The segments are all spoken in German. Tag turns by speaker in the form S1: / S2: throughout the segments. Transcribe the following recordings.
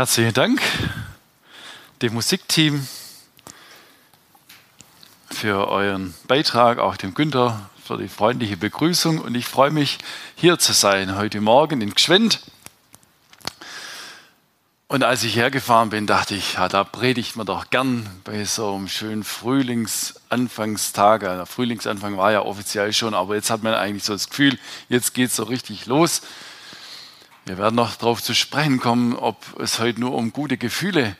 S1: Herzlichen Dank dem Musikteam für euren Beitrag, auch dem Günther für die freundliche Begrüßung. Und ich freue mich, hier zu sein heute Morgen in Gschwend. Und als ich hergefahren bin, dachte ich, ja, da predigt man doch gern bei so einem schönen Frühlingsanfangstag. Der Frühlingsanfang war ja offiziell schon, aber jetzt hat man eigentlich so das Gefühl, jetzt geht es so richtig los. Wir werden noch darauf zu sprechen kommen, ob es heute nur um gute Gefühle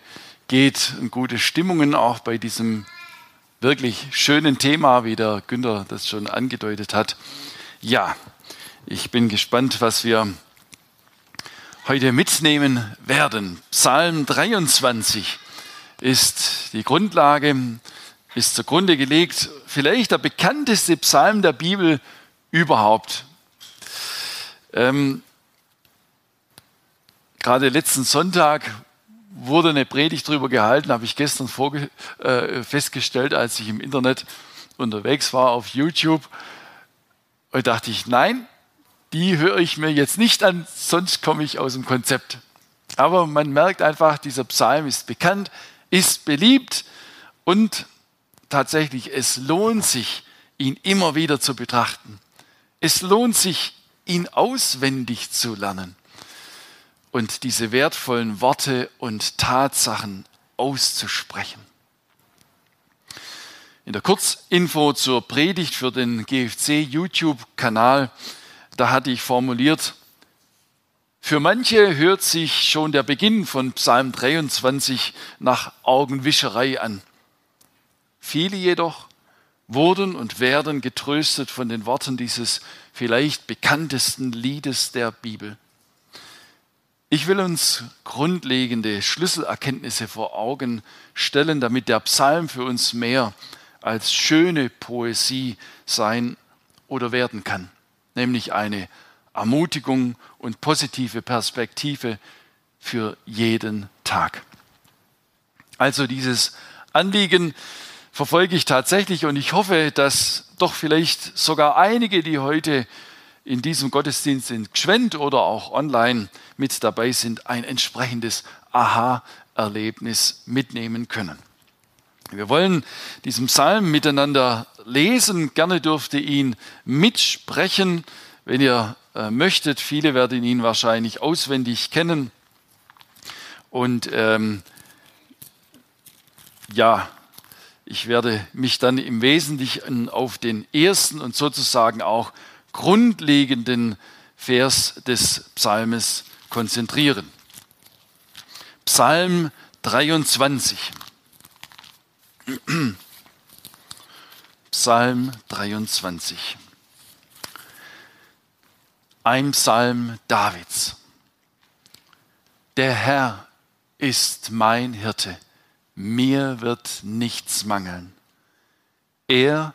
S1: geht und gute Stimmungen auch bei diesem wirklich schönen Thema, wie der Günther das schon angedeutet hat. Ja, ich bin gespannt, was wir heute mitnehmen werden. Psalm 23 ist die Grundlage, ist zugrunde gelegt, vielleicht der bekannteste Psalm der Bibel überhaupt. Ähm, Gerade letzten Sonntag wurde eine Predigt darüber gehalten, habe ich gestern äh, festgestellt, als ich im Internet unterwegs war auf YouTube. Und dachte ich, nein, die höre ich mir jetzt nicht an, sonst komme ich aus dem Konzept. Aber man merkt einfach, dieser Psalm ist bekannt, ist beliebt und tatsächlich, es lohnt sich, ihn immer wieder zu betrachten. Es lohnt sich, ihn auswendig zu lernen und diese wertvollen Worte und Tatsachen auszusprechen. In der Kurzinfo zur Predigt für den GFC YouTube-Kanal, da hatte ich formuliert, für manche hört sich schon der Beginn von Psalm 23 nach Augenwischerei an. Viele jedoch wurden und werden getröstet von den Worten dieses vielleicht bekanntesten Liedes der Bibel. Ich will uns grundlegende Schlüsselerkenntnisse vor Augen stellen, damit der Psalm für uns mehr als schöne Poesie sein oder werden kann, nämlich eine Ermutigung und positive Perspektive für jeden Tag. Also dieses Anliegen verfolge ich tatsächlich und ich hoffe, dass doch vielleicht sogar einige, die heute in diesem Gottesdienst in Gschwend oder auch online mit dabei sind, ein entsprechendes Aha-Erlebnis mitnehmen können. Wir wollen diesen Psalm miteinander lesen. Gerne dürfte ihn mitsprechen, wenn ihr äh, möchtet. Viele werden ihn wahrscheinlich auswendig kennen. Und ähm, ja, ich werde mich dann im Wesentlichen auf den ersten und sozusagen auch grundlegenden Vers des Psalmes konzentrieren. Psalm 23. Psalm 23. Ein Psalm Davids. Der Herr ist mein Hirte, mir wird nichts mangeln. Er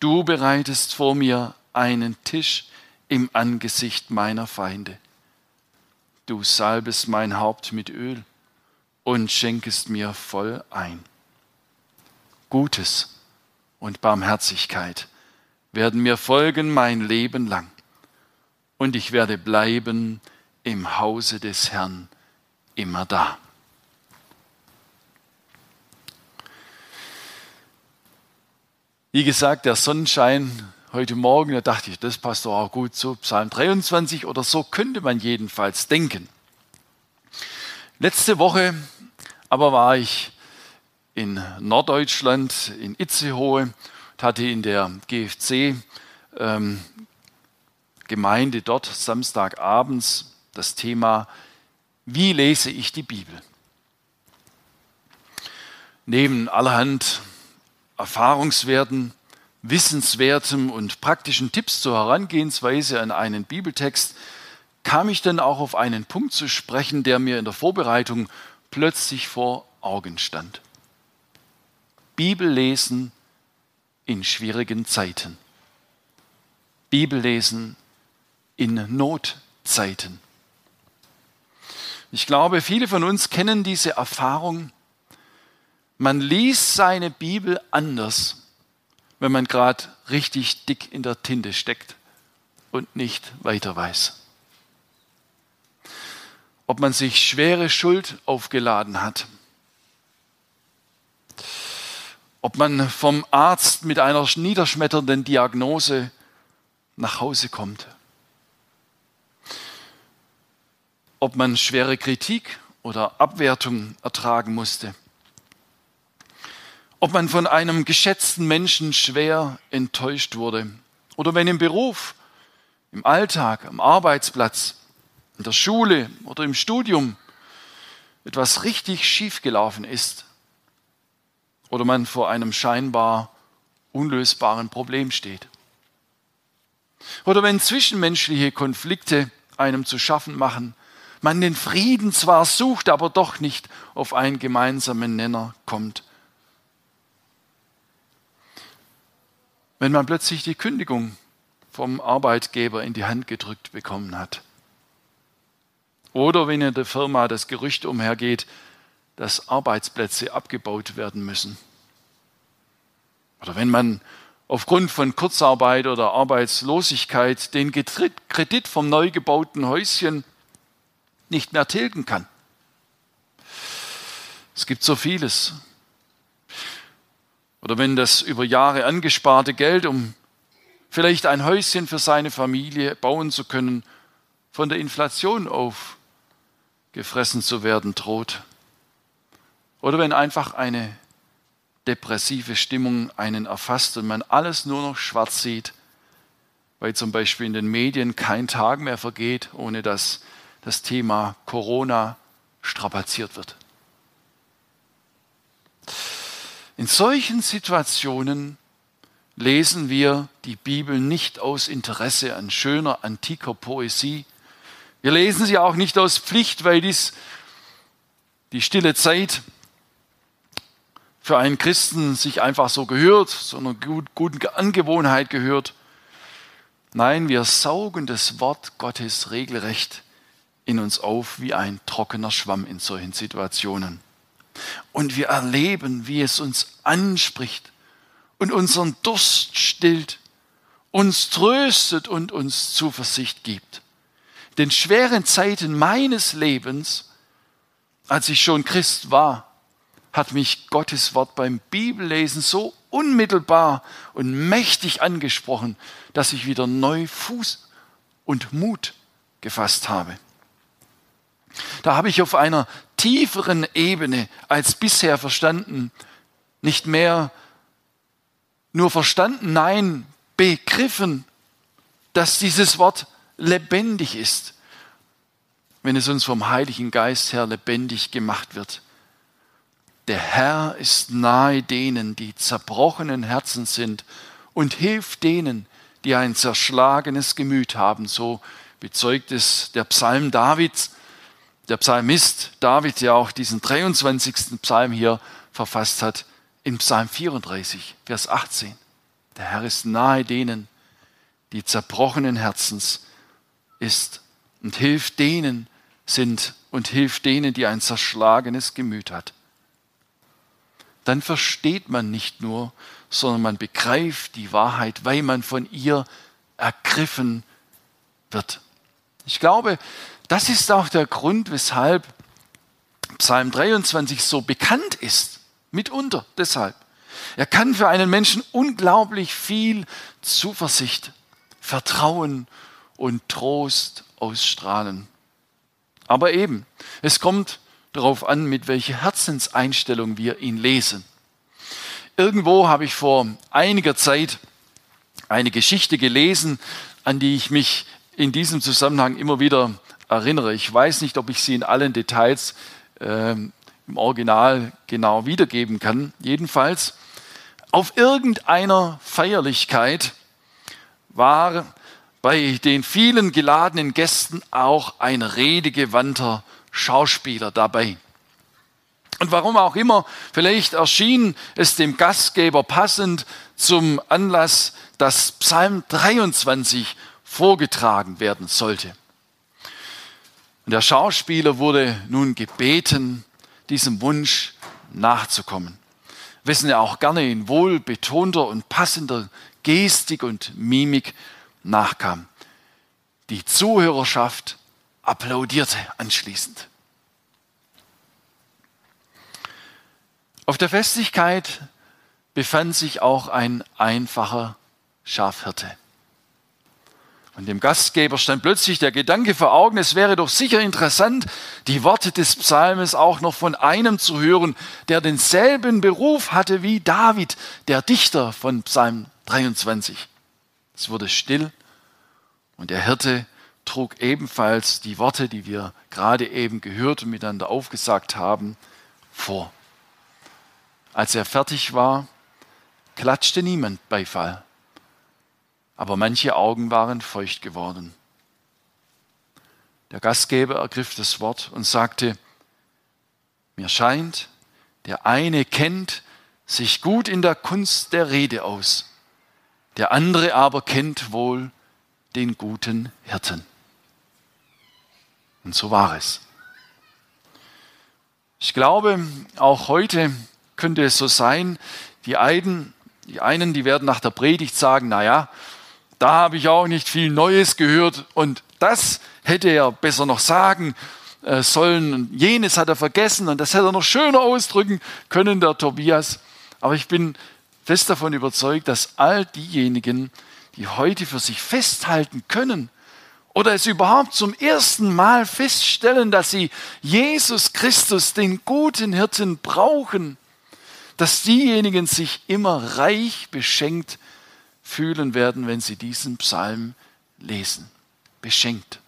S1: Du bereitest vor mir einen Tisch im Angesicht meiner Feinde. Du salbest mein Haupt mit Öl und schenkest mir voll ein. Gutes und Barmherzigkeit werden mir folgen mein Leben lang, und ich werde bleiben im Hause des Herrn immer da. Wie gesagt, der Sonnenschein heute Morgen, da dachte ich, das passt doch auch gut zu Psalm 23 oder so könnte man jedenfalls denken. Letzte Woche aber war ich in Norddeutschland, in Itzehoe, und hatte in der GFC ähm, Gemeinde dort Samstagabends das Thema, wie lese ich die Bibel? Neben allerhand Erfahrungswerten, Wissenswertem und praktischen Tipps zur Herangehensweise an einen Bibeltext kam ich dann auch auf einen Punkt zu sprechen, der mir in der Vorbereitung plötzlich vor Augen stand. Bibellesen in schwierigen Zeiten. Bibellesen in Notzeiten. Ich glaube, viele von uns kennen diese Erfahrung. Man liest seine Bibel anders, wenn man gerade richtig dick in der Tinte steckt und nicht weiter weiß. Ob man sich schwere Schuld aufgeladen hat, ob man vom Arzt mit einer niederschmetternden Diagnose nach Hause kommt, ob man schwere Kritik oder Abwertung ertragen musste, ob man von einem geschätzten Menschen schwer enttäuscht wurde oder wenn im Beruf, im Alltag, am Arbeitsplatz, in der Schule oder im Studium etwas richtig schiefgelaufen ist oder man vor einem scheinbar unlösbaren Problem steht. Oder wenn zwischenmenschliche Konflikte einem zu schaffen machen, man den Frieden zwar sucht, aber doch nicht auf einen gemeinsamen Nenner kommt. Wenn man plötzlich die Kündigung vom Arbeitgeber in die Hand gedrückt bekommen hat. Oder wenn in der Firma das Gerücht umhergeht, dass Arbeitsplätze abgebaut werden müssen. Oder wenn man aufgrund von Kurzarbeit oder Arbeitslosigkeit den Kredit vom neu gebauten Häuschen nicht mehr tilgen kann. Es gibt so vieles. Oder wenn das über Jahre angesparte Geld, um vielleicht ein Häuschen für seine Familie bauen zu können, von der Inflation aufgefressen zu werden droht. Oder wenn einfach eine depressive Stimmung einen erfasst und man alles nur noch schwarz sieht, weil zum Beispiel in den Medien kein Tag mehr vergeht, ohne dass das Thema Corona strapaziert wird. In solchen Situationen lesen wir die Bibel nicht aus Interesse an schöner antiker Poesie. Wir lesen sie auch nicht aus Pflicht, weil dies die stille Zeit für einen Christen sich einfach so gehört, so einer guten Angewohnheit gehört. Nein, wir saugen das Wort Gottes regelrecht in uns auf wie ein trockener Schwamm in solchen Situationen. Und wir erleben, wie es uns anspricht und unseren Durst stillt, uns tröstet und uns Zuversicht gibt. Den schweren Zeiten meines Lebens, als ich schon Christ war, hat mich Gottes Wort beim Bibellesen so unmittelbar und mächtig angesprochen, dass ich wieder neu Fuß und Mut gefasst habe. Da habe ich auf einer tieferen Ebene als bisher verstanden, nicht mehr nur verstanden, nein, begriffen, dass dieses Wort lebendig ist, wenn es uns vom Heiligen Geist her lebendig gemacht wird. Der Herr ist nahe denen, die zerbrochenen Herzen sind und hilft denen, die ein zerschlagenes Gemüt haben. So bezeugt es der Psalm Davids, der Psalmist David ja auch diesen 23. Psalm hier verfasst hat, in Psalm 34, Vers 18. Der Herr ist nahe denen, die zerbrochenen Herzens ist und hilft denen sind und hilft denen, die ein zerschlagenes Gemüt hat dann versteht man nicht nur, sondern man begreift die Wahrheit, weil man von ihr ergriffen wird. Ich glaube, das ist auch der Grund, weshalb Psalm 23 so bekannt ist, mitunter deshalb. Er kann für einen Menschen unglaublich viel Zuversicht, Vertrauen und Trost ausstrahlen. Aber eben, es kommt darauf an, mit welcher Herzenseinstellung wir ihn lesen. Irgendwo habe ich vor einiger Zeit eine Geschichte gelesen, an die ich mich in diesem Zusammenhang immer wieder erinnere. Ich weiß nicht, ob ich sie in allen Details äh, im Original genau wiedergeben kann. Jedenfalls, auf irgendeiner Feierlichkeit war bei den vielen geladenen Gästen auch ein redegewandter Schauspieler dabei. Und warum auch immer, vielleicht erschien es dem Gastgeber passend zum Anlass, dass Psalm 23 vorgetragen werden sollte. Und der Schauspieler wurde nun gebeten, diesem Wunsch nachzukommen. Wessen er auch gerne in wohlbetonter und passender Gestik und Mimik nachkam. Die Zuhörerschaft applaudierte anschließend. Auf der Festigkeit befand sich auch ein einfacher Schafhirte. Und dem Gastgeber stand plötzlich der Gedanke vor Augen, es wäre doch sicher interessant, die Worte des Psalmes auch noch von einem zu hören, der denselben Beruf hatte wie David, der Dichter von Psalm 23. Es wurde still und der Hirte trug ebenfalls die Worte, die wir gerade eben gehört und miteinander aufgesagt haben, vor. Als er fertig war, klatschte niemand Beifall, aber manche Augen waren feucht geworden. Der Gastgeber ergriff das Wort und sagte, mir scheint, der eine kennt sich gut in der Kunst der Rede aus, der andere aber kennt wohl den guten Hirten. Und so war es. Ich glaube, auch heute könnte es so sein, die einen, die einen, die werden nach der Predigt sagen, naja, da habe ich auch nicht viel Neues gehört. Und das hätte er besser noch sagen äh, sollen. Und jenes hat er vergessen. Und das hätte er noch schöner ausdrücken können, der Tobias. Aber ich bin fest davon überzeugt, dass all diejenigen, die heute für sich festhalten können, oder es überhaupt zum ersten Mal feststellen, dass sie Jesus Christus, den guten Hirten, brauchen, dass diejenigen sich immer reich beschenkt fühlen werden, wenn sie diesen Psalm lesen. Beschenkt.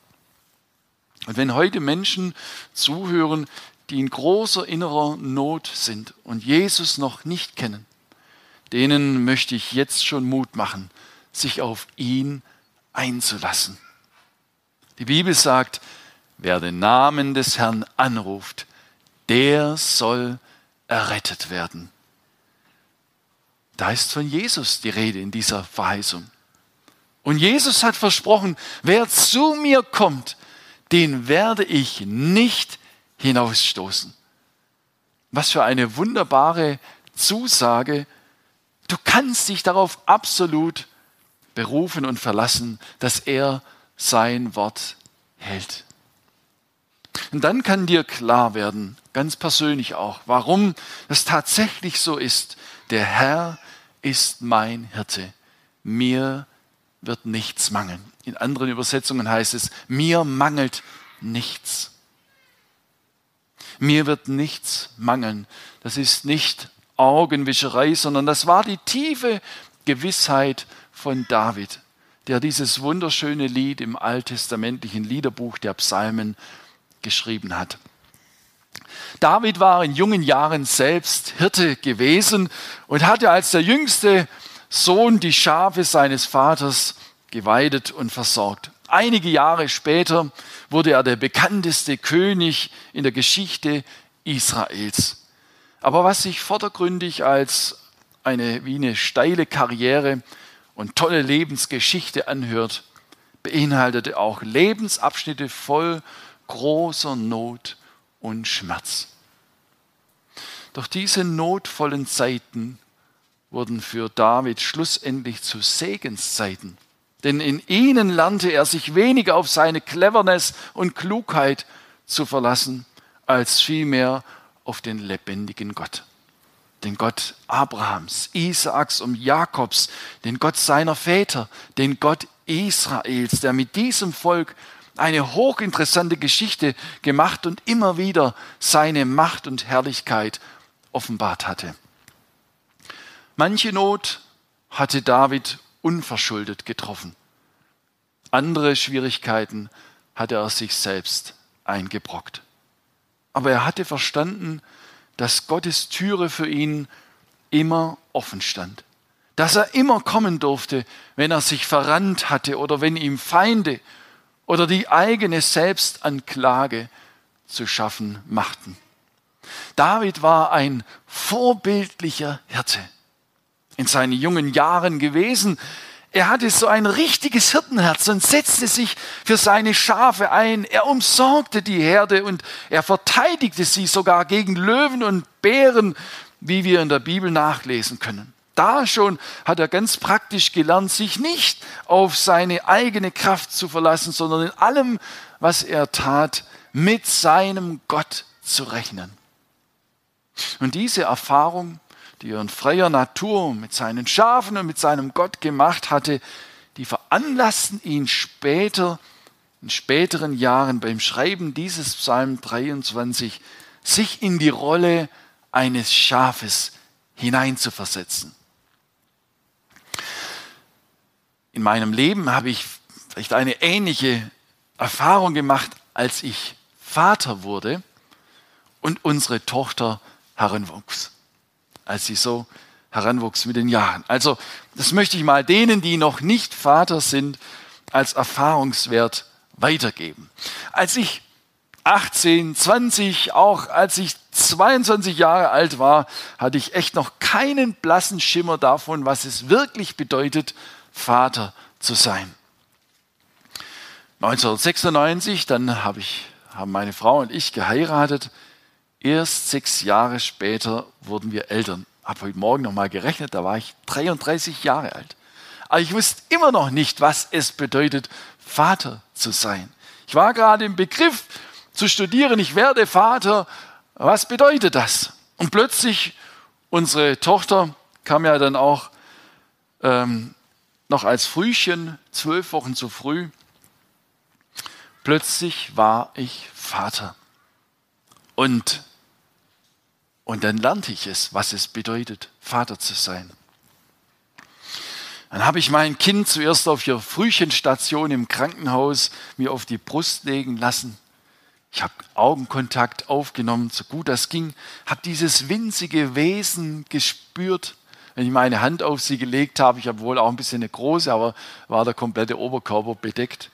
S1: Und wenn heute Menschen zuhören, die in großer innerer Not sind und Jesus noch nicht kennen, denen möchte ich jetzt schon Mut machen, sich auf ihn einzulassen. Die Bibel sagt, wer den Namen des Herrn anruft, der soll errettet werden. Da ist von Jesus die Rede in dieser Verheißung. Und Jesus hat versprochen, wer zu mir kommt, den werde ich nicht hinausstoßen. Was für eine wunderbare Zusage. Du kannst dich darauf absolut berufen und verlassen, dass er sein Wort hält. Und dann kann dir klar werden, ganz persönlich auch, warum es tatsächlich so ist. Der Herr ist mein Hirte. Mir wird nichts mangeln. In anderen Übersetzungen heißt es, mir mangelt nichts. Mir wird nichts mangeln. Das ist nicht Augenwischerei, sondern das war die tiefe Gewissheit von David der dieses wunderschöne Lied im alttestamentlichen Liederbuch der Psalmen geschrieben hat. David war in jungen Jahren selbst Hirte gewesen und hatte als der jüngste Sohn die Schafe seines Vaters geweidet und versorgt. Einige Jahre später wurde er der bekannteste König in der Geschichte Israels. Aber was sich vordergründig als eine wie eine steile Karriere und tolle Lebensgeschichte anhört, beinhaltete auch Lebensabschnitte voll großer Not und Schmerz. Doch diese notvollen Zeiten wurden für David schlussendlich zu Segenszeiten, denn in ihnen lernte er sich weniger auf seine Cleverness und Klugheit zu verlassen, als vielmehr auf den lebendigen Gott den Gott Abrahams, Isaaks und Jakobs, den Gott seiner Väter, den Gott Israels, der mit diesem Volk eine hochinteressante Geschichte gemacht und immer wieder seine Macht und Herrlichkeit offenbart hatte. Manche Not hatte David unverschuldet getroffen. Andere Schwierigkeiten hatte er sich selbst eingebrockt. Aber er hatte verstanden, dass Gottes Türe für ihn immer offen stand. Dass er immer kommen durfte, wenn er sich verrannt hatte oder wenn ihm Feinde oder die eigene Selbstanklage zu schaffen machten. David war ein vorbildlicher Hirte in seinen jungen Jahren gewesen. Er hatte so ein richtiges Hirtenherz und setzte sich für seine Schafe ein. Er umsorgte die Herde und er verteidigte sie sogar gegen Löwen und Bären, wie wir in der Bibel nachlesen können. Da schon hat er ganz praktisch gelernt, sich nicht auf seine eigene Kraft zu verlassen, sondern in allem, was er tat, mit seinem Gott zu rechnen. Und diese Erfahrung die er in freier Natur mit seinen Schafen und mit seinem Gott gemacht hatte, die veranlassten ihn später, in späteren Jahren beim Schreiben dieses Psalm 23, sich in die Rolle eines Schafes hineinzuversetzen. In meinem Leben habe ich vielleicht eine ähnliche Erfahrung gemacht, als ich Vater wurde und unsere Tochter heranwuchs als sie so heranwuchs mit den Jahren. Also das möchte ich mal denen, die noch nicht Vater sind, als Erfahrungswert weitergeben. Als ich 18, 20, auch als ich 22 Jahre alt war, hatte ich echt noch keinen blassen Schimmer davon, was es wirklich bedeutet, Vater zu sein. 1996, dann habe ich, haben meine Frau und ich geheiratet. Erst sechs Jahre später wurden wir Eltern. Habe heute Morgen nochmal gerechnet, da war ich 33 Jahre alt. Aber ich wusste immer noch nicht, was es bedeutet, Vater zu sein. Ich war gerade im Begriff zu studieren, ich werde Vater. Was bedeutet das? Und plötzlich, unsere Tochter kam ja dann auch ähm, noch als Frühchen, zwölf Wochen zu früh. Plötzlich war ich Vater. Und und dann lernte ich es, was es bedeutet, Vater zu sein. Dann habe ich mein Kind zuerst auf ihrer Frühchenstation im Krankenhaus mir auf die Brust legen lassen. Ich habe Augenkontakt aufgenommen, so gut das ging, habe dieses winzige Wesen gespürt. Wenn ich meine Hand auf sie gelegt habe, ich habe wohl auch ein bisschen eine große, aber war der komplette Oberkörper bedeckt.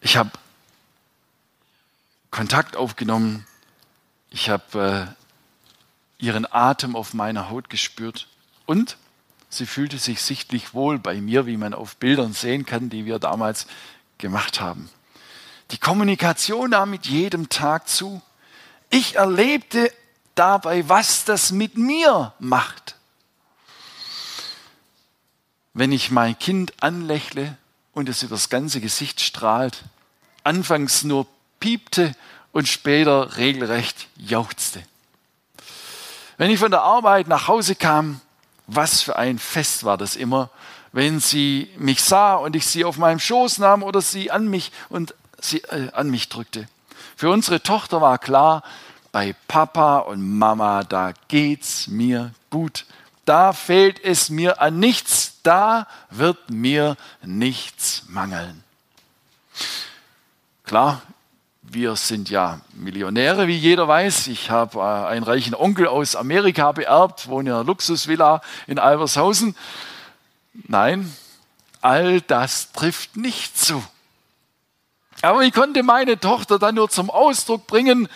S1: Ich habe Kontakt aufgenommen. Ich habe äh, ihren Atem auf meiner Haut gespürt und sie fühlte sich sichtlich wohl bei mir, wie man auf Bildern sehen kann, die wir damals gemacht haben. Die Kommunikation nahm mit jedem Tag zu. Ich erlebte dabei, was das mit mir macht. Wenn ich mein Kind anlächle und es über das ganze Gesicht strahlt, anfangs nur piepte und später regelrecht jauchzte. Wenn ich von der Arbeit nach Hause kam, was für ein Fest war das immer, wenn sie mich sah und ich sie auf meinem Schoß nahm oder sie an mich und sie äh, an mich drückte. Für unsere Tochter war klar, bei Papa und Mama, da geht's mir gut. Da fehlt es mir an nichts, da wird mir nichts mangeln. Klar, wir sind ja Millionäre, wie jeder weiß. Ich habe äh, einen reichen Onkel aus Amerika beerbt, wohne in einer Luxusvilla in Albershausen. Nein, all das trifft nicht zu. Aber ich konnte meine Tochter dann nur zum Ausdruck bringen,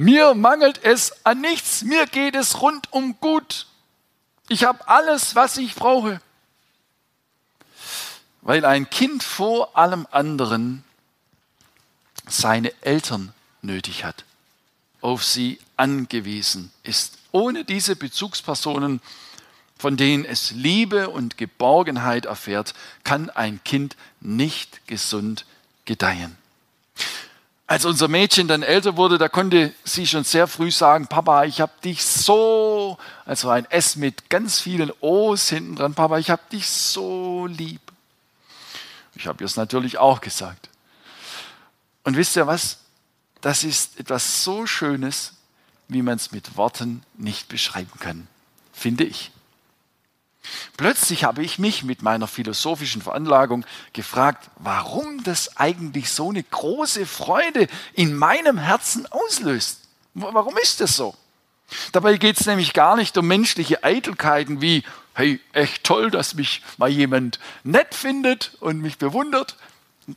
S1: mir mangelt es an nichts, mir geht es rundum gut. Ich habe alles, was ich brauche. Weil ein Kind vor allem anderen seine Eltern nötig hat, auf sie angewiesen ist. Ohne diese Bezugspersonen, von denen es Liebe und Geborgenheit erfährt, kann ein Kind nicht gesund gedeihen. Als unser Mädchen dann älter wurde, da konnte sie schon sehr früh sagen, Papa, ich habe dich so, also ein S mit ganz vielen O's hinten dran, Papa, ich habe dich so lieb. Ich habe ihr es natürlich auch gesagt. Und wisst ihr was? Das ist etwas so Schönes, wie man es mit Worten nicht beschreiben kann, finde ich. Plötzlich habe ich mich mit meiner philosophischen Veranlagung gefragt, warum das eigentlich so eine große Freude in meinem Herzen auslöst. Warum ist das so? Dabei geht es nämlich gar nicht um menschliche Eitelkeiten wie, hey, echt toll, dass mich mal jemand nett findet und mich bewundert.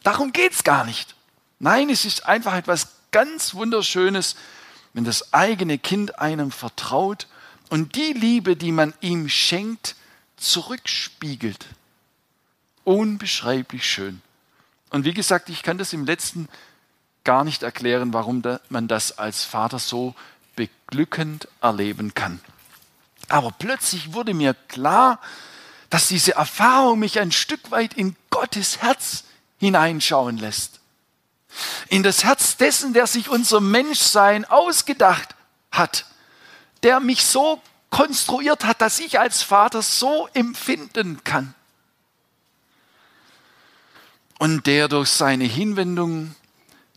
S1: Darum geht es gar nicht. Nein, es ist einfach etwas ganz Wunderschönes, wenn das eigene Kind einem vertraut und die Liebe, die man ihm schenkt, zurückspiegelt. Unbeschreiblich schön. Und wie gesagt, ich kann das im letzten gar nicht erklären, warum man das als Vater so beglückend erleben kann. Aber plötzlich wurde mir klar, dass diese Erfahrung mich ein Stück weit in Gottes Herz hineinschauen lässt. In das Herz dessen, der sich unser Menschsein ausgedacht hat, der mich so konstruiert hat, dass ich als Vater so empfinden kann. Und der durch seine Hinwendung,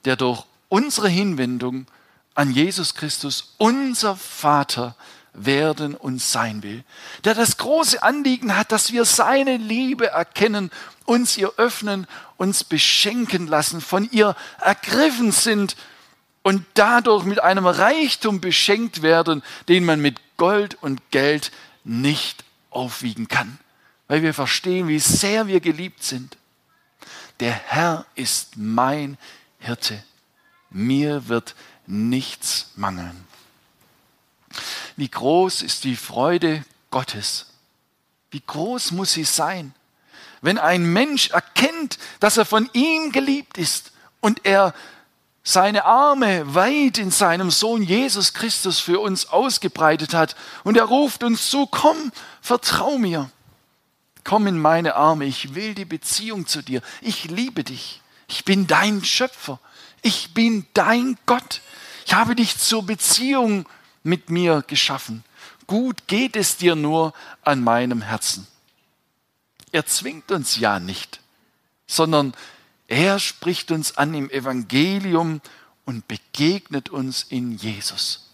S1: der durch unsere Hinwendung an Jesus Christus, unser Vater, werden und sein will. Der das große Anliegen hat, dass wir seine Liebe erkennen, uns ihr öffnen, uns beschenken lassen, von ihr ergriffen sind und dadurch mit einem Reichtum beschenkt werden, den man mit Gold und Geld nicht aufwiegen kann, weil wir verstehen, wie sehr wir geliebt sind. Der Herr ist mein Hirte, mir wird nichts mangeln. Wie groß ist die Freude Gottes? Wie groß muss sie sein, wenn ein Mensch erkennt, dass er von ihm geliebt ist und er seine Arme weit in seinem Sohn Jesus Christus für uns ausgebreitet hat. Und er ruft uns zu, komm, vertrau mir, komm in meine Arme, ich will die Beziehung zu dir, ich liebe dich, ich bin dein Schöpfer, ich bin dein Gott, ich habe dich zur Beziehung mit mir geschaffen. Gut geht es dir nur an meinem Herzen. Er zwingt uns ja nicht, sondern er spricht uns an im Evangelium und begegnet uns in Jesus.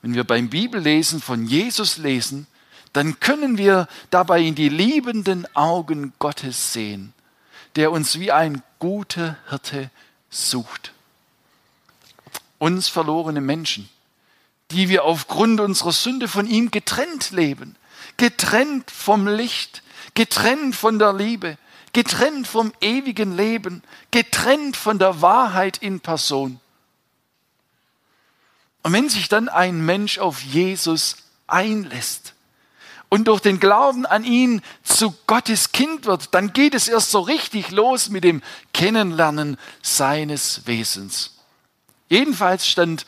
S1: Wenn wir beim Bibellesen von Jesus lesen, dann können wir dabei in die liebenden Augen Gottes sehen, der uns wie ein guter Hirte sucht. Uns verlorene Menschen, die wir aufgrund unserer Sünde von ihm getrennt leben, getrennt vom Licht, getrennt von der Liebe, getrennt vom ewigen Leben, getrennt von der Wahrheit in Person. Und wenn sich dann ein Mensch auf Jesus einlässt und durch den Glauben an ihn zu Gottes Kind wird, dann geht es erst so richtig los mit dem Kennenlernen seines Wesens. Jedenfalls stand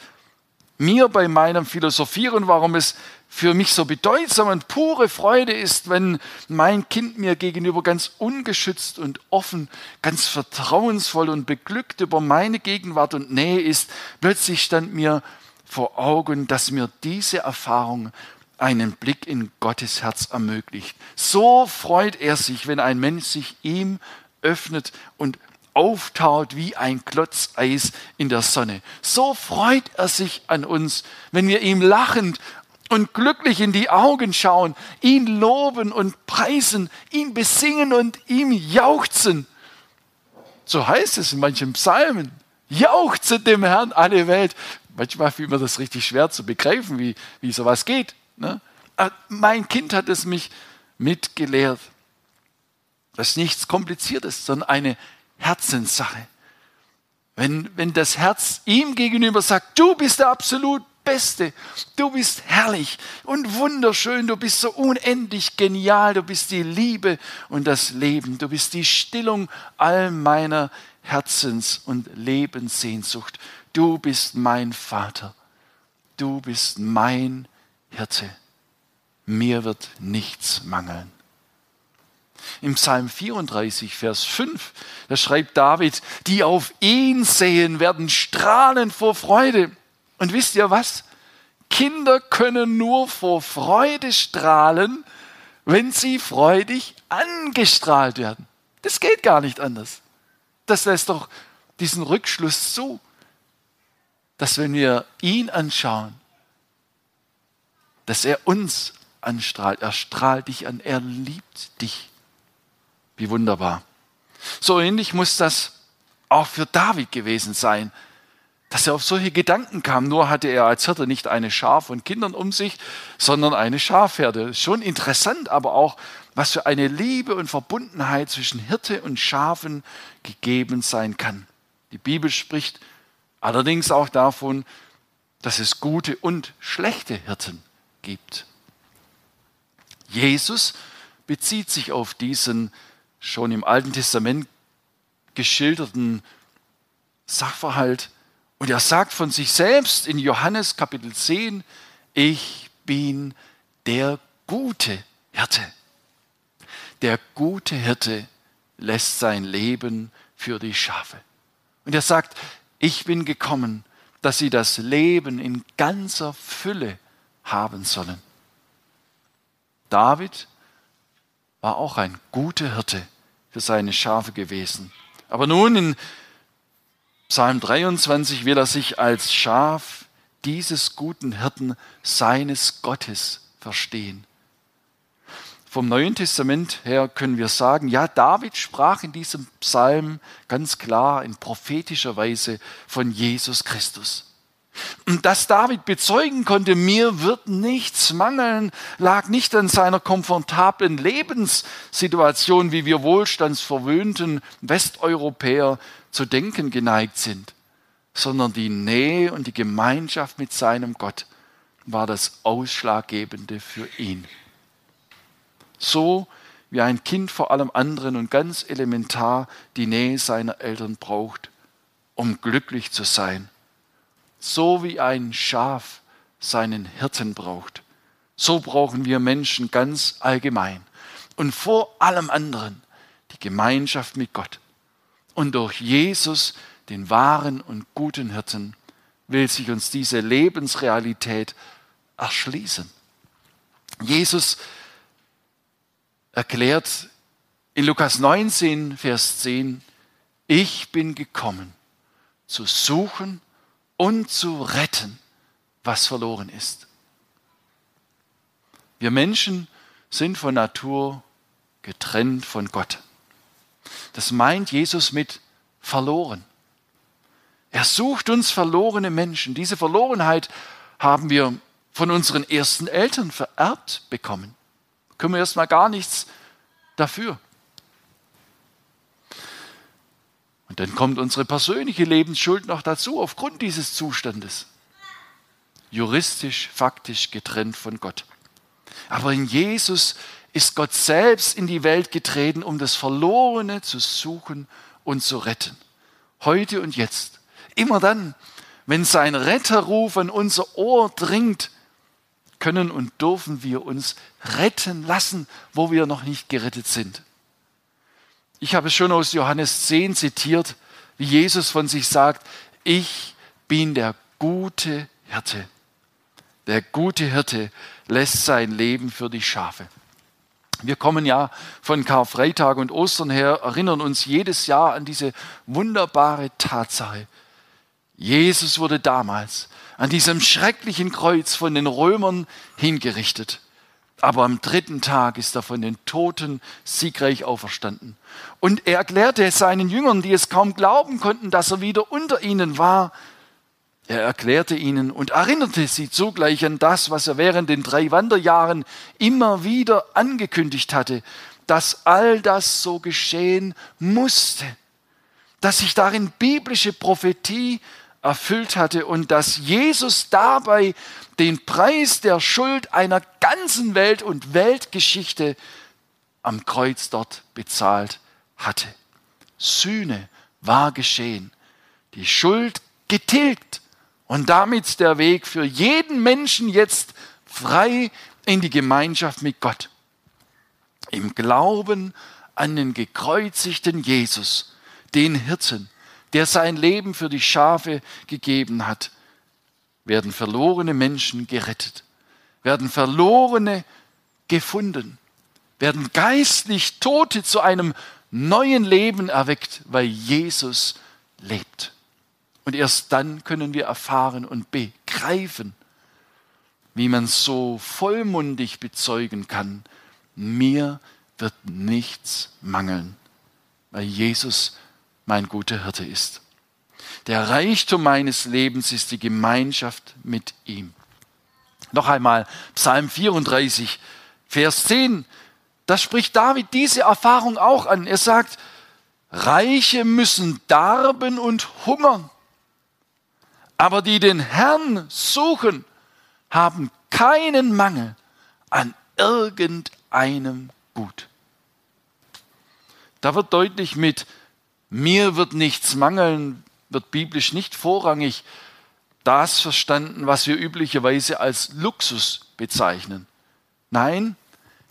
S1: mir bei meinem Philosophieren, warum es für mich so bedeutsam und pure Freude ist, wenn mein Kind mir gegenüber ganz ungeschützt und offen, ganz vertrauensvoll und beglückt über meine Gegenwart und Nähe ist. Plötzlich stand mir vor Augen, dass mir diese Erfahrung einen Blick in Gottes Herz ermöglicht. So freut er sich, wenn ein Mensch sich ihm öffnet und auftaut wie ein Klotz Eis in der Sonne. So freut er sich an uns, wenn wir ihm lachend und glücklich in die Augen schauen, ihn loben und preisen, ihn besingen und ihm jauchzen. So heißt es in manchen Psalmen. Jauchze dem Herrn alle Welt. Manchmal fiel mir das richtig schwer zu begreifen, wie, wie sowas geht. Ne? mein Kind hat es mich mitgelehrt. Das ist nichts Kompliziertes, sondern eine Herzenssache. Wenn, wenn das Herz ihm gegenüber sagt, du bist der absolut Beste, du bist herrlich und wunderschön, du bist so unendlich genial, du bist die Liebe und das Leben, du bist die Stillung all meiner Herzens- und Lebenssehnsucht. Du bist mein Vater, du bist mein Hirte, mir wird nichts mangeln. Im Psalm 34, Vers 5, da schreibt David, die auf ihn sehen, werden strahlen vor Freude. Und wisst ihr was? Kinder können nur vor Freude strahlen, wenn sie freudig angestrahlt werden. Das geht gar nicht anders. Das lässt doch diesen Rückschluss zu, dass wenn wir ihn anschauen, dass er uns anstrahlt, er strahlt dich an, er liebt dich. Wie wunderbar. So ähnlich muss das auch für David gewesen sein, dass er auf solche Gedanken kam. Nur hatte er als Hirte nicht eine Schar von Kindern um sich, sondern eine Schafherde. Schon interessant, aber auch, was für eine Liebe und Verbundenheit zwischen Hirte und Schafen gegeben sein kann. Die Bibel spricht allerdings auch davon, dass es gute und schlechte Hirten gibt. Jesus bezieht sich auf diesen schon im Alten Testament geschilderten Sachverhalt und er sagt von sich selbst in Johannes Kapitel 10, ich bin der gute Hirte. Der gute Hirte lässt sein Leben für die Schafe. Und er sagt, ich bin gekommen, dass sie das Leben in ganzer Fülle haben sollen. David war auch ein guter Hirte für seine Schafe gewesen. Aber nun in Psalm 23 will er sich als Schaf dieses guten Hirten seines Gottes verstehen. Vom Neuen Testament her können wir sagen, ja, David sprach in diesem Psalm ganz klar in prophetischer Weise von Jesus Christus. Und dass David bezeugen konnte, mir wird nichts mangeln, lag nicht an seiner komfortablen Lebenssituation, wie wir wohlstandsverwöhnten Westeuropäer zu denken geneigt sind, sondern die Nähe und die Gemeinschaft mit seinem Gott war das Ausschlaggebende für ihn. So wie ein Kind vor allem anderen und ganz elementar die Nähe seiner Eltern braucht, um glücklich zu sein so wie ein Schaf seinen Hirten braucht, so brauchen wir Menschen ganz allgemein und vor allem anderen die Gemeinschaft mit Gott. Und durch Jesus, den wahren und guten Hirten, will sich uns diese Lebensrealität erschließen. Jesus erklärt in Lukas 19, Vers 10, ich bin gekommen, zu suchen und zu retten, was verloren ist. Wir Menschen sind von Natur getrennt von Gott. Das meint Jesus mit verloren. Er sucht uns verlorene Menschen. Diese Verlorenheit haben wir von unseren ersten Eltern vererbt bekommen. Können wir erstmal gar nichts dafür. Und dann kommt unsere persönliche Lebensschuld noch dazu aufgrund dieses Zustandes. Juristisch, faktisch getrennt von Gott. Aber in Jesus ist Gott selbst in die Welt getreten, um das Verlorene zu suchen und zu retten. Heute und jetzt. Immer dann, wenn sein Retterruf an unser Ohr dringt, können und dürfen wir uns retten lassen, wo wir noch nicht gerettet sind. Ich habe es schon aus Johannes 10 zitiert, wie Jesus von sich sagt, ich bin der gute Hirte. Der gute Hirte lässt sein Leben für die Schafe. Wir kommen ja von Karfreitag und Ostern her, erinnern uns jedes Jahr an diese wunderbare Tatsache. Jesus wurde damals an diesem schrecklichen Kreuz von den Römern hingerichtet. Aber am dritten Tag ist er von den Toten siegreich auferstanden. Und er erklärte seinen Jüngern, die es kaum glauben konnten, dass er wieder unter ihnen war, er erklärte ihnen und erinnerte sie zugleich an das, was er während den drei Wanderjahren immer wieder angekündigt hatte, dass all das so geschehen musste, dass sich darin biblische Prophetie erfüllt hatte und dass Jesus dabei den Preis der Schuld einer ganzen Welt und Weltgeschichte am Kreuz dort bezahlt hatte. Sühne war geschehen, die Schuld getilgt und damit der Weg für jeden Menschen jetzt frei in die Gemeinschaft mit Gott. Im Glauben an den gekreuzigten Jesus, den Hirten, der sein Leben für die Schafe gegeben hat, werden verlorene Menschen gerettet, werden verlorene gefunden, werden geistlich Tote zu einem neuen Leben erweckt, weil Jesus lebt. Und erst dann können wir erfahren und begreifen, wie man so vollmundig bezeugen kann, mir wird nichts mangeln, weil Jesus mein guter Hirte ist. Der Reichtum meines Lebens ist die Gemeinschaft mit ihm. Noch einmal Psalm 34, Vers 10. Da spricht David diese Erfahrung auch an. Er sagt, Reiche müssen darben und hungern. Aber die den Herrn suchen, haben keinen Mangel an irgendeinem Gut. Da wird deutlich mit mir wird nichts mangeln, wird biblisch nicht vorrangig das verstanden, was wir üblicherweise als Luxus bezeichnen. Nein,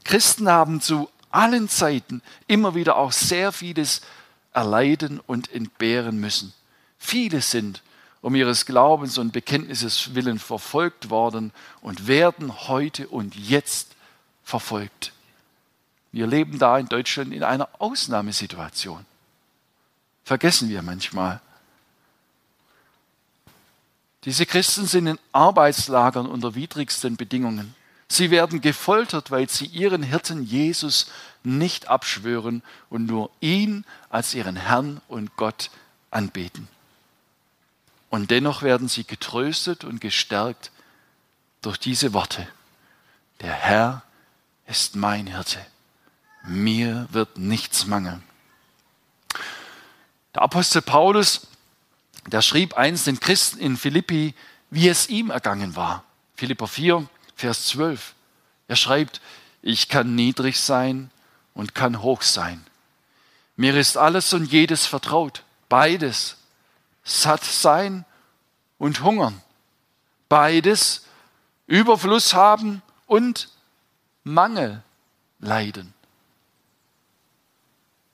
S1: Christen haben zu allen Zeiten immer wieder auch sehr vieles erleiden und entbehren müssen. Viele sind um ihres Glaubens und Bekenntnisses willen verfolgt worden und werden heute und jetzt verfolgt. Wir leben da in Deutschland in einer Ausnahmesituation. Vergessen wir manchmal. Diese Christen sind in Arbeitslagern unter widrigsten Bedingungen. Sie werden gefoltert, weil sie ihren Hirten Jesus nicht abschwören und nur ihn als ihren Herrn und Gott anbeten. Und dennoch werden sie getröstet und gestärkt durch diese Worte. Der Herr ist mein Hirte. Mir wird nichts mangeln. Der Apostel Paulus, der schrieb einst den Christen in Philippi, wie es ihm ergangen war. Philipper 4, Vers 12. Er schreibt, ich kann niedrig sein und kann hoch sein. Mir ist alles und jedes vertraut, beides, satt sein und hungern, beides, Überfluss haben und Mangel leiden.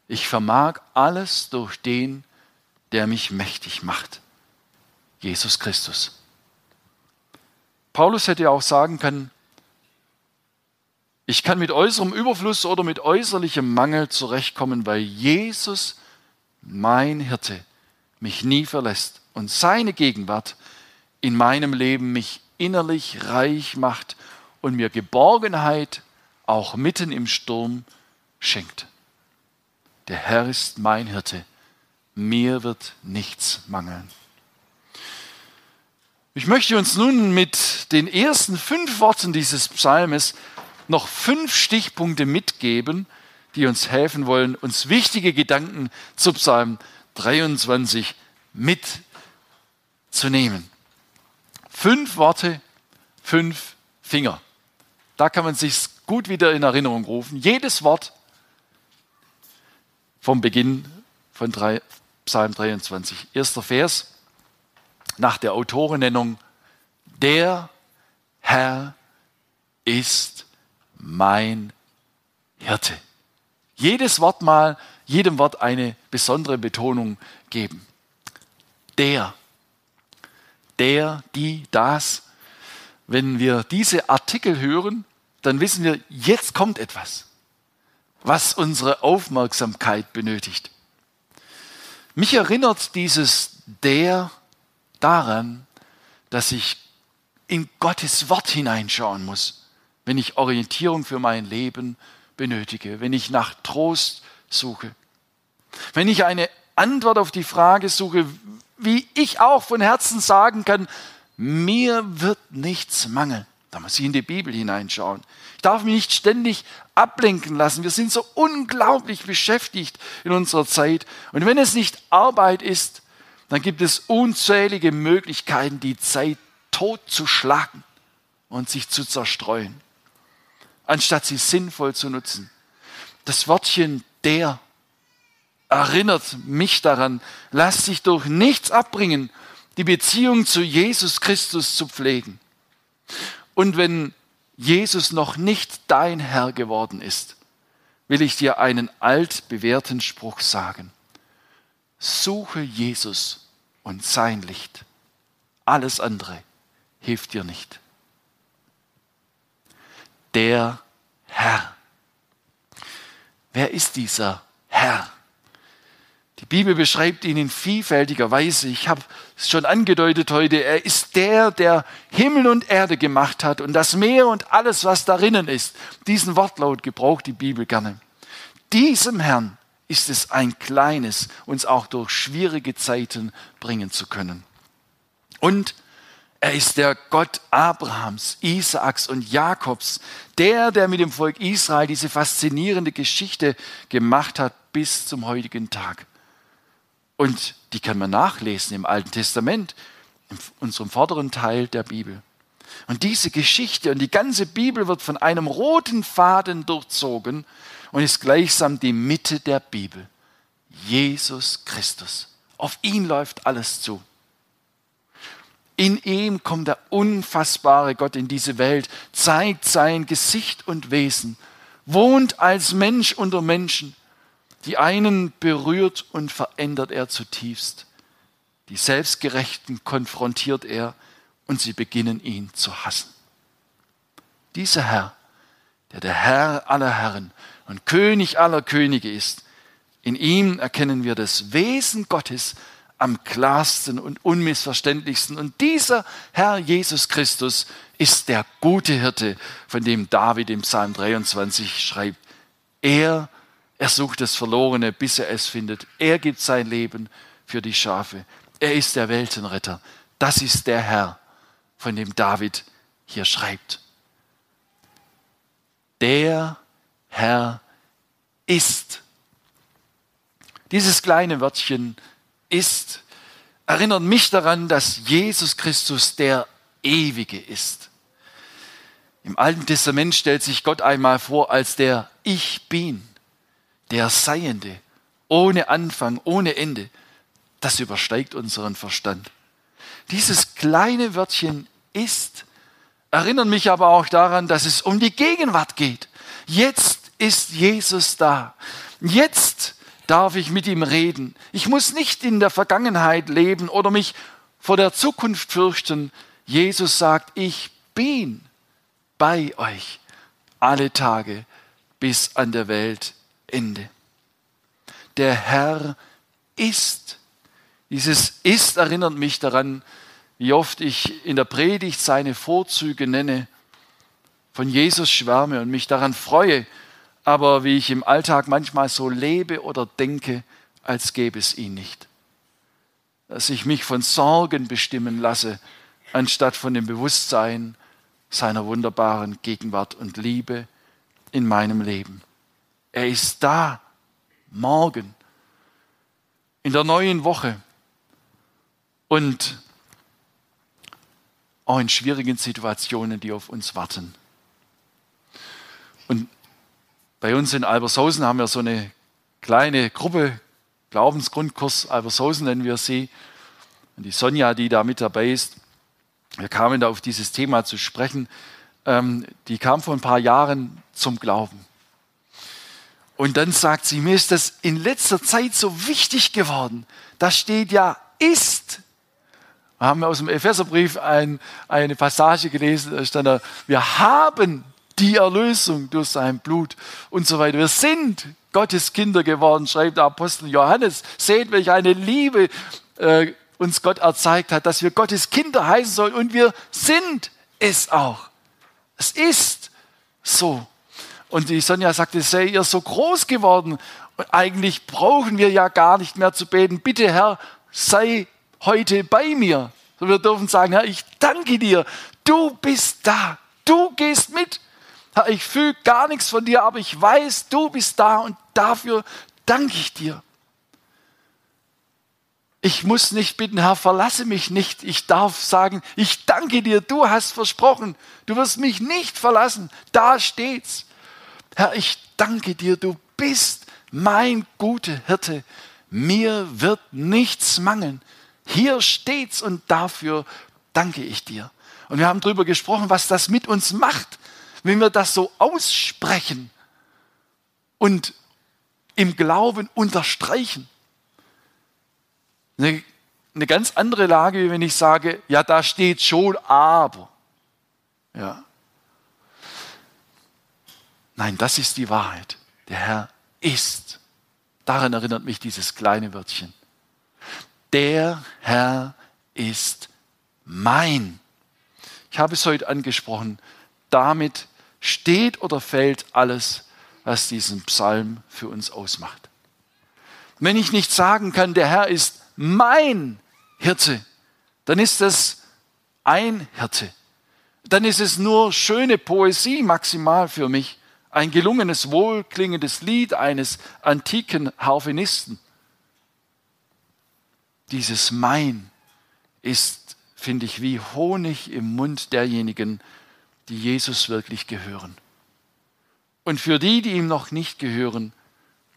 S1: Ich vermag alles durch den, der mich mächtig macht, Jesus Christus. Paulus hätte auch sagen können, ich kann mit äußerem Überfluss oder mit äußerlichem Mangel zurechtkommen, weil Jesus, mein Hirte, mich nie verlässt und seine Gegenwart in meinem Leben mich innerlich reich macht und mir Geborgenheit auch mitten im Sturm schenkt. Der Herr ist mein Hirte, mir wird nichts mangeln. Ich möchte uns nun mit den ersten fünf Worten dieses Psalmes noch fünf Stichpunkte mitgeben, die uns helfen wollen, uns wichtige Gedanken zu Psalm 23 mitzunehmen. Fünf Worte, fünf Finger. Da kann man sich gut wieder in Erinnerung rufen. Jedes Wort vom Beginn von Psalm 23. Erster Vers nach der Autorennennung, der Herr ist mein Hirte. Jedes Wort mal, jedem Wort eine besondere Betonung geben. Der, der, die, das. Wenn wir diese Artikel hören, dann wissen wir, jetzt kommt etwas, was unsere Aufmerksamkeit benötigt. Mich erinnert dieses der daran, dass ich in Gottes Wort hineinschauen muss, wenn ich Orientierung für mein Leben benötige, wenn ich nach Trost suche, wenn ich eine Antwort auf die Frage suche, wie ich auch von Herzen sagen kann, mir wird nichts mangeln. Da muss ich in die Bibel hineinschauen. Ich darf mich nicht ständig ablenken lassen. Wir sind so unglaublich beschäftigt in unserer Zeit. Und wenn es nicht Arbeit ist, dann gibt es unzählige Möglichkeiten, die Zeit totzuschlagen und sich zu zerstreuen, anstatt sie sinnvoll zu nutzen. Das Wörtchen der erinnert mich daran, lass dich durch nichts abbringen, die Beziehung zu Jesus Christus zu pflegen. Und wenn Jesus noch nicht dein Herr geworden ist, will ich dir einen altbewährten Spruch sagen. Suche Jesus und sein Licht. Alles andere hilft dir nicht. Der Herr. Wer ist dieser Herr? Die Bibel beschreibt ihn in vielfältiger Weise. Ich habe es schon angedeutet heute. Er ist der, der Himmel und Erde gemacht hat und das Meer und alles, was darinnen ist. Diesen Wortlaut gebraucht die Bibel gerne. Diesem Herrn ist es ein kleines, uns auch durch schwierige Zeiten bringen zu können. Und er ist der Gott Abrahams, Isaaks und Jakobs, der, der mit dem Volk Israel diese faszinierende Geschichte gemacht hat bis zum heutigen Tag. Und die kann man nachlesen im Alten Testament. in unserem vorderen Teil der Bibel. Und diese Geschichte und die ganze Bibel wird von einem roten Faden durchzogen und ist gleichsam die Mitte der Bibel. Jesus Christus. Auf ihn läuft alles zu. In ihm kommt der unfassbare Gott in diese Welt, zeigt sein Gesicht und Wesen, wohnt als Mensch unter Menschen. Die einen berührt und verändert er zutiefst. Die Selbstgerechten konfrontiert er und sie beginnen ihn zu hassen. Dieser Herr, der der Herr aller Herren und König aller Könige ist, in ihm erkennen wir das Wesen Gottes am klarsten und unmissverständlichsten. Und dieser Herr Jesus Christus ist der gute Hirte, von dem David im Psalm 23 schreibt. Er, er sucht das Verlorene, bis er es findet. Er gibt sein Leben für die Schafe. Er ist der Weltenretter. Das ist der Herr, von dem David hier schreibt. Der Herr ist. Dieses kleine Wörtchen ist, erinnert mich daran, dass Jesus Christus der Ewige ist. Im Alten Testament stellt sich Gott einmal vor als der Ich bin, der Seiende, ohne Anfang, ohne Ende. Das übersteigt unseren Verstand. Dieses kleine Wörtchen ist, erinnert mich aber auch daran, dass es um die Gegenwart geht. Jetzt ist Jesus da. Jetzt darf ich mit ihm reden. Ich muss nicht in der Vergangenheit leben oder mich vor der Zukunft fürchten. Jesus sagt, ich bin bei euch alle Tage bis an der Weltende. Der Herr ist. Dieses ist erinnert mich daran, wie oft ich in der Predigt seine Vorzüge nenne, von Jesus schwärme und mich daran freue, aber wie ich im Alltag manchmal so lebe oder denke, als gäbe es ihn nicht. Dass ich mich von Sorgen bestimmen lasse, anstatt von dem Bewusstsein seiner wunderbaren Gegenwart und Liebe in meinem Leben. Er ist da, morgen, in der neuen Woche und auch in schwierigen Situationen, die auf uns warten. Und bei uns in Albershausen haben wir so eine kleine Gruppe, Glaubensgrundkurs Albershausen nennen wir sie. Und die Sonja, die da mit dabei ist, wir kamen da auf dieses Thema zu sprechen. Ähm, die kam vor ein paar Jahren zum Glauben. Und dann sagt sie, mir ist das in letzter Zeit so wichtig geworden. Da steht ja ist. Wir haben aus dem Epheserbrief ein, eine Passage gelesen, da stand da, wir haben die Erlösung durch sein Blut und so weiter. Wir sind Gottes Kinder geworden, schreibt der Apostel Johannes. Seht, welche eine Liebe äh, uns Gott erzeigt hat, dass wir Gottes Kinder heißen sollen und wir sind es auch. Es ist so. Und die Sonja sagte, sei ihr so groß geworden und eigentlich brauchen wir ja gar nicht mehr zu beten. Bitte Herr, sei heute bei mir. Wir dürfen sagen, Herr, ich danke dir. Du bist da. Du gehst mit. Herr, ich fühle gar nichts von dir, aber ich weiß, du bist da und dafür danke ich dir. Ich muss nicht bitten, Herr, verlasse mich nicht. Ich darf sagen, ich danke dir, du hast versprochen, du wirst mich nicht verlassen. Da steht's. Herr, ich danke dir, du bist mein guter Hirte. Mir wird nichts mangeln. Hier steht's und dafür danke ich dir. Und wir haben darüber gesprochen, was das mit uns macht, wenn wir das so aussprechen und im Glauben unterstreichen. Eine, eine ganz andere Lage, wie wenn ich sage, ja, da steht schon, aber. Ja. Nein, das ist die Wahrheit. Der Herr ist. Daran erinnert mich dieses kleine Wörtchen. Der Herr ist mein. Ich habe es heute angesprochen. Damit steht oder fällt alles, was diesen Psalm für uns ausmacht. Wenn ich nicht sagen kann, der Herr ist mein Hirte, dann ist es ein Hirte. Dann ist es nur schöne Poesie maximal für mich, ein gelungenes, wohlklingendes Lied eines antiken Harfenisten. Dieses Mein ist finde ich wie Honig im Mund derjenigen, die Jesus wirklich gehören. Und für die, die ihm noch nicht gehören,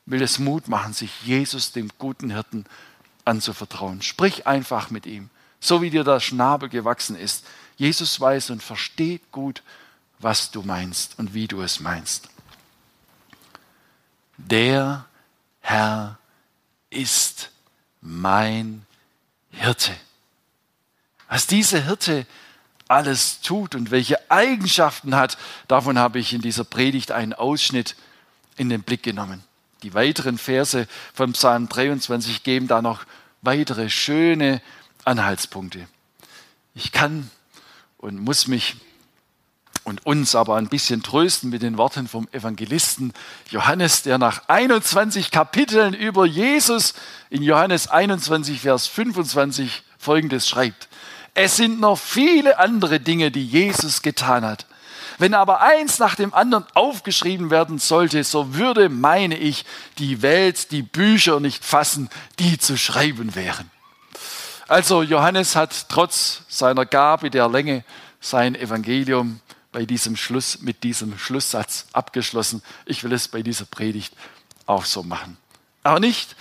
S1: will es Mut machen, sich Jesus, dem guten Hirten, anzuvertrauen. Sprich einfach mit ihm, so wie dir der Schnabel gewachsen ist. Jesus weiß und versteht gut, was du meinst und wie du es meinst. Der Herr ist mein Hirte. Was diese Hirte alles tut und welche Eigenschaften hat, davon habe ich in dieser Predigt einen Ausschnitt in den Blick genommen. Die weiteren Verse vom Psalm 23 geben da noch weitere schöne Anhaltspunkte. Ich kann und muss mich und uns aber ein bisschen trösten mit den Worten vom Evangelisten Johannes, der nach 21 Kapiteln über Jesus in Johannes 21, Vers 25 folgendes schreibt. Es sind noch viele andere Dinge, die Jesus getan hat. Wenn aber eins nach dem anderen aufgeschrieben werden sollte, so würde, meine ich, die Welt die Bücher nicht fassen, die zu schreiben wären. Also Johannes hat trotz seiner Gabe der Länge sein Evangelium bei diesem Schluss, mit diesem Schlusssatz abgeschlossen. Ich will es bei dieser Predigt auch so machen. Aber nicht,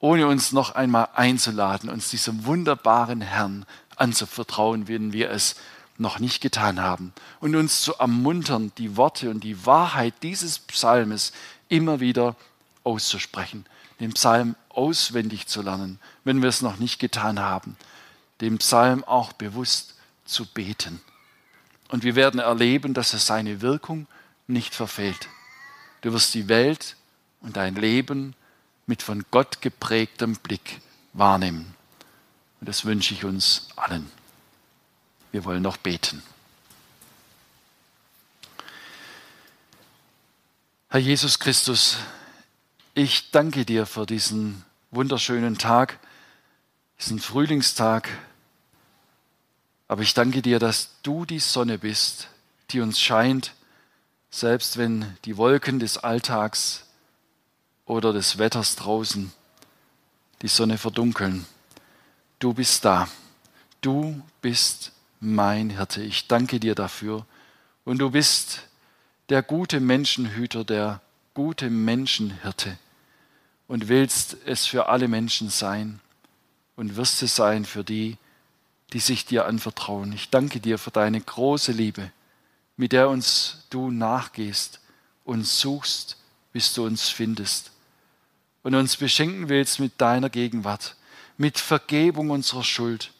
S1: ohne uns noch einmal einzuladen, uns diesem wunderbaren Herrn anzuvertrauen, wenn wir es noch nicht getan haben. Und uns zu ermuntern, die Worte und die Wahrheit dieses Psalmes immer wieder auszusprechen. Den Psalm auswendig zu lernen, wenn wir es noch nicht getan haben. Den Psalm auch bewusst zu beten. Und wir werden erleben, dass es seine Wirkung nicht verfehlt. Du wirst die Welt und dein Leben mit von Gott geprägtem Blick wahrnehmen. Und das wünsche ich uns allen. Wir wollen noch beten. Herr Jesus Christus, ich danke dir für diesen wunderschönen Tag, diesen Frühlingstag, aber ich danke dir, dass du die Sonne bist, die uns scheint, selbst wenn die Wolken des Alltags oder des Wetters draußen die Sonne verdunkeln. Du bist da. Du bist mein Hirte. Ich danke dir dafür. Und du bist der gute Menschenhüter, der gute Menschenhirte und willst es für alle Menschen sein und wirst es sein für die, die sich dir anvertrauen. Ich danke dir für deine große Liebe, mit der uns du nachgehst und suchst, bis du uns findest und uns beschenken willst mit deiner Gegenwart, mit Vergebung unserer Schuld,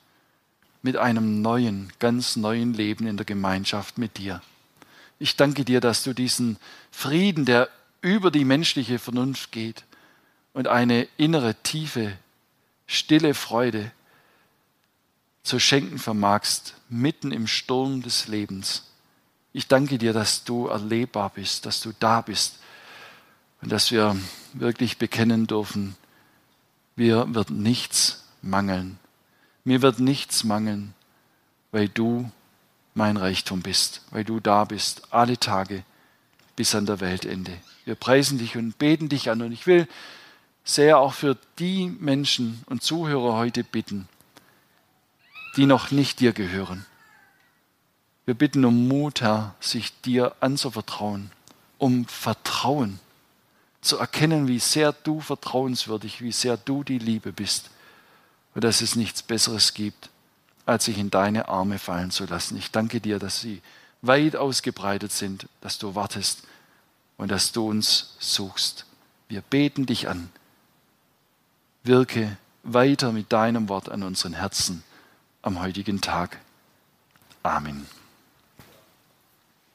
S1: mit einem neuen, ganz neuen Leben in der Gemeinschaft mit dir. Ich danke dir, dass du diesen Frieden, der über die menschliche Vernunft geht und eine innere, tiefe, stille Freude zu schenken vermagst, mitten im Sturm des Lebens. Ich danke dir, dass du erlebbar bist, dass du da bist und dass wir wirklich bekennen dürfen, mir wird nichts mangeln. Mir wird nichts mangeln, weil du mein Reichtum bist, weil du da bist, alle Tage bis an der Weltende. Wir preisen dich und beten dich an und ich will sehr auch für die Menschen und Zuhörer heute bitten, die noch nicht dir gehören. Wir bitten um Mut, Herr, sich dir anzuvertrauen, um Vertrauen zu erkennen, wie sehr du vertrauenswürdig, wie sehr du die Liebe bist und dass es nichts Besseres gibt, als sich in deine Arme fallen zu lassen. Ich danke dir, dass sie weit ausgebreitet sind, dass du wartest und dass du uns suchst. Wir beten dich an. Wirke weiter mit deinem Wort an unseren Herzen am heutigen Tag. Amen.